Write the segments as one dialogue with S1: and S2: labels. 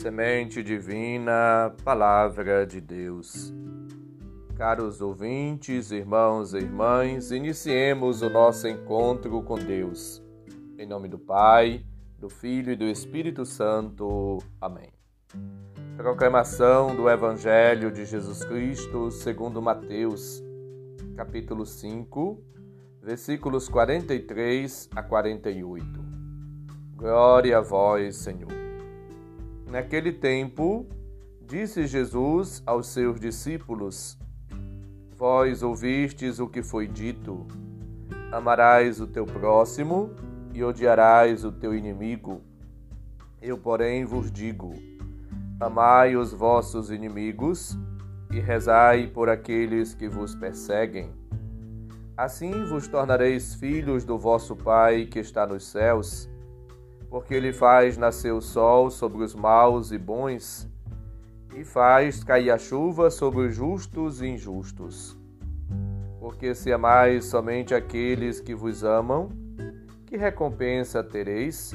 S1: Semente Divina, Palavra de Deus. Caros ouvintes, irmãos e irmãs, iniciemos o nosso encontro com Deus. Em nome do Pai, do Filho e do Espírito Santo. Amém. Proclamação do Evangelho de Jesus Cristo segundo Mateus, capítulo 5, versículos 43 a 48. Glória a vós, Senhor. Naquele tempo, disse Jesus aos seus discípulos: Vós ouvistes o que foi dito: Amarás o teu próximo e odiarás o teu inimigo. Eu, porém, vos digo: Amai os vossos inimigos e rezai por aqueles que vos perseguem. Assim vos tornareis filhos do vosso Pai que está nos céus porque ele faz nascer o sol sobre os maus e bons, e faz cair a chuva sobre os justos e injustos. Porque se amais somente aqueles que vos amam, que recompensa tereis?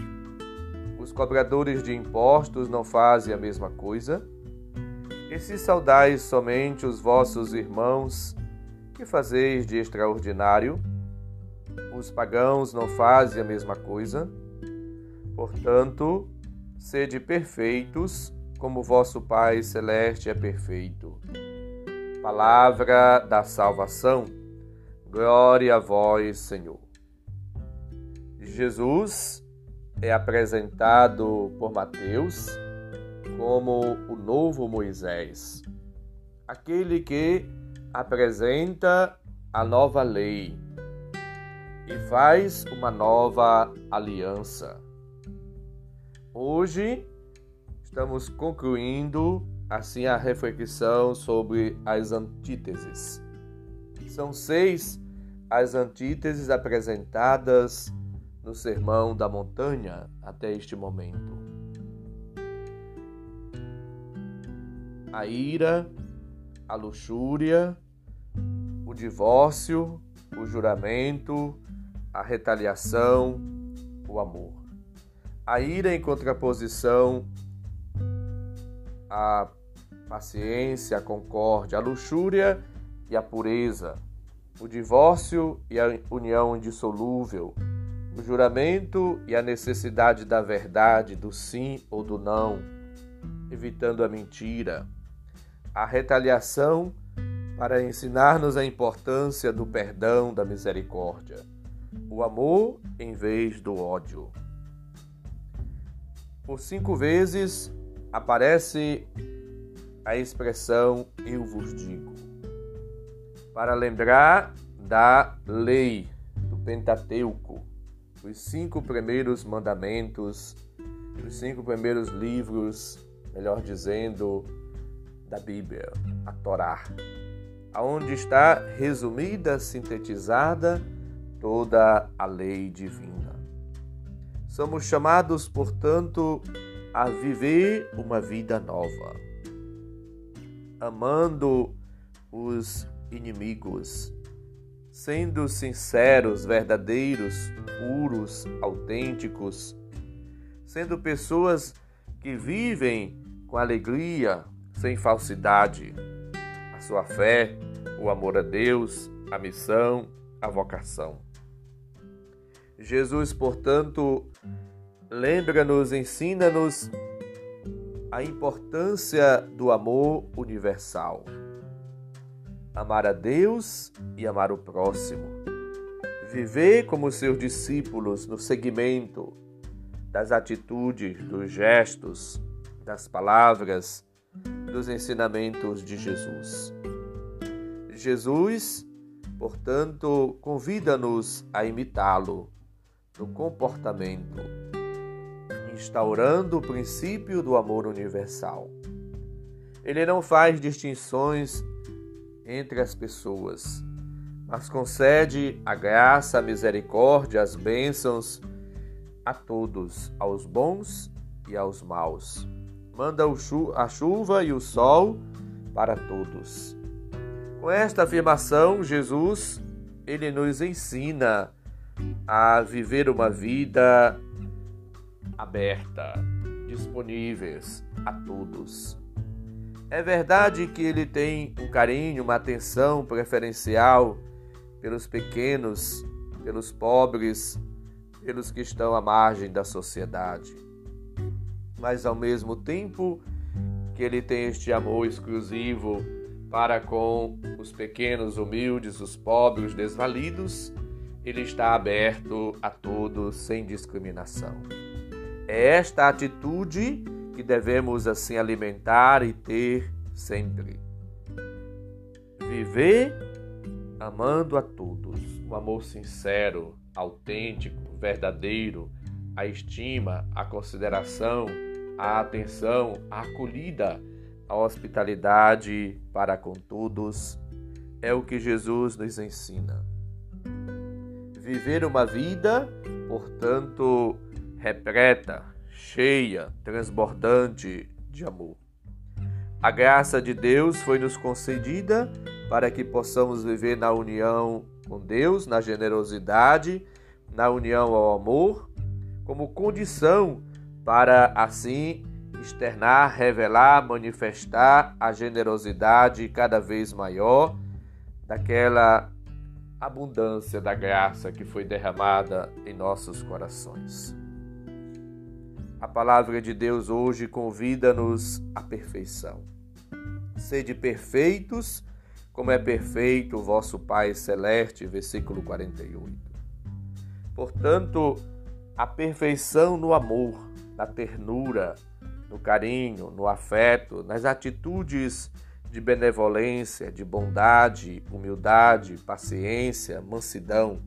S1: Os cobradores de impostos não fazem a mesma coisa? E se saudais somente os vossos irmãos, que fazeis de extraordinário? Os pagãos não fazem a mesma coisa? Portanto, sede perfeitos, como vosso Pai celeste é perfeito. Palavra da salvação. Glória a vós, Senhor. Jesus é apresentado por Mateus como o novo Moisés, aquele que apresenta a nova lei e faz uma nova aliança. Hoje estamos concluindo assim a reflexão sobre as antíteses. São seis as antíteses apresentadas no Sermão da Montanha até este momento. A ira, a luxúria, o divórcio, o juramento, a retaliação, o amor a ira em contraposição à paciência, à concórdia, à luxúria e à pureza, o divórcio e a união indissolúvel, o juramento e a necessidade da verdade, do sim ou do não, evitando a mentira, a retaliação para ensinar-nos a importância do perdão, da misericórdia, o amor em vez do ódio. Por cinco vezes aparece a expressão eu vos digo, para lembrar da lei do Pentateuco, os cinco primeiros mandamentos, os cinco primeiros livros, melhor dizendo, da Bíblia, a Torá, aonde está resumida, sintetizada toda a lei divina. Somos chamados, portanto, a viver uma vida nova, amando os inimigos, sendo sinceros, verdadeiros, puros, autênticos, sendo pessoas que vivem com alegria, sem falsidade, a sua fé, o amor a Deus, a missão, a vocação. Jesus, portanto, lembra-nos, ensina-nos a importância do amor universal. Amar a Deus e amar o próximo. Viver como seus discípulos no seguimento das atitudes, dos gestos, das palavras, dos ensinamentos de Jesus. Jesus, portanto, convida-nos a imitá-lo no comportamento, instaurando o princípio do amor universal. Ele não faz distinções entre as pessoas, mas concede a graça, a misericórdia, as bênçãos a todos, aos bons e aos maus. Manda a chuva e o sol para todos. Com esta afirmação, Jesus ele nos ensina a viver uma vida aberta, disponíveis, a todos. É verdade que ele tem um carinho, uma atenção preferencial pelos pequenos, pelos pobres, pelos que estão à margem da sociedade. Mas ao mesmo tempo que ele tem este amor exclusivo para com os pequenos, humildes, os pobres, os desvalidos, ele está aberto a todos sem discriminação. É esta atitude que devemos assim alimentar e ter sempre. Viver amando a todos, o amor sincero, autêntico, verdadeiro, a estima, a consideração, a atenção, a acolhida, a hospitalidade para com todos, é o que Jesus nos ensina. Viver uma vida, portanto, repleta, cheia, transbordante de amor. A graça de Deus foi nos concedida para que possamos viver na união com Deus, na generosidade, na união ao amor, como condição para assim externar, revelar, manifestar a generosidade cada vez maior daquela abundância da graça que foi derramada em nossos corações. A palavra de Deus hoje convida-nos à perfeição. Sede perfeitos, como é perfeito o vosso Pai Celeste, versículo 48. Portanto, a perfeição no amor, na ternura, no carinho, no afeto, nas atitudes de benevolência, de bondade, humildade, paciência, mansidão.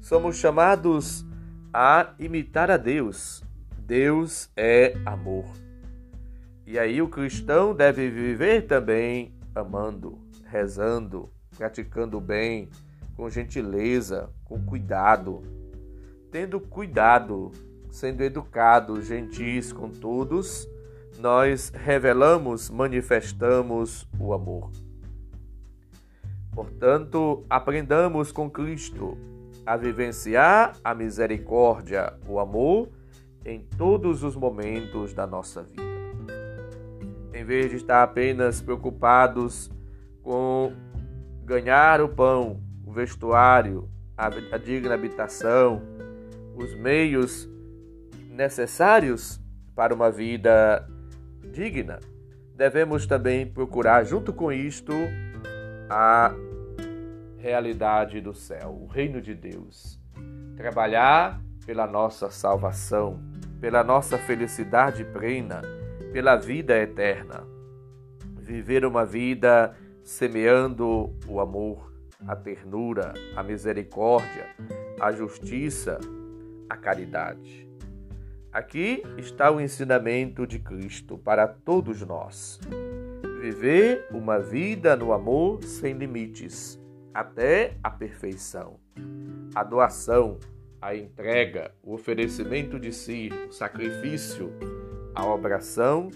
S1: Somos chamados a imitar a Deus. Deus é amor. E aí o cristão deve viver também amando, rezando, praticando o bem, com gentileza, com cuidado, tendo cuidado sendo educados, gentis com todos, nós revelamos, manifestamos o amor. Portanto, aprendamos com Cristo a vivenciar a misericórdia, o amor em todos os momentos da nossa vida. Em vez de estar apenas preocupados com ganhar o pão, o vestuário, a, digna habitação, os meios necessários para uma vida digna, devemos também procurar, junto com isto, a realidade do céu, o reino de Deus. Trabalhar pela nossa salvação, pela nossa felicidade plena, pela vida eterna. Viver uma vida semeando o amor, a ternura, a misericórdia, a justiça, a caridade. Aqui está o ensinamento de Cristo para todos nós. Viver uma vida no amor sem limites, até a perfeição. A doação, a entrega, o oferecimento de si, o sacrifício, a obração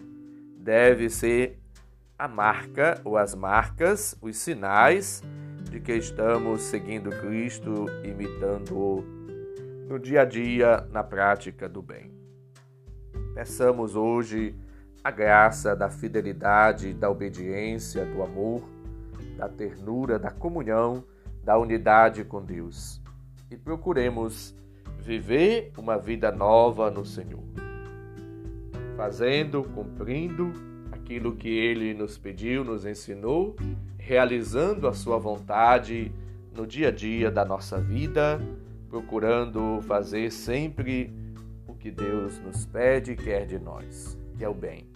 S1: deve ser a marca ou as marcas, os sinais de que estamos seguindo Cristo, imitando-o no dia a dia, na prática do bem. Peçamos hoje a graça da fidelidade, da obediência, do amor, da ternura, da comunhão, da unidade com Deus. E procuremos viver uma vida nova no Senhor, fazendo, cumprindo aquilo que Ele nos pediu, nos ensinou, realizando a Sua vontade no dia a dia da nossa vida, procurando fazer sempre que Deus nos pede e quer de nós, que é o bem,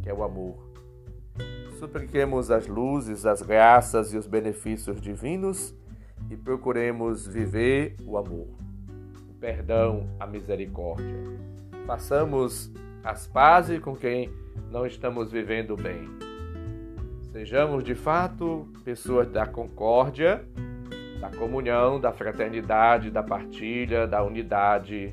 S1: que é o amor. Supliquemos as luzes, as graças e os benefícios divinos e procuremos viver o amor, o perdão, a misericórdia. Façamos as pazes com quem não estamos vivendo bem. Sejamos de fato pessoas da concórdia, da comunhão, da fraternidade, da partilha, da unidade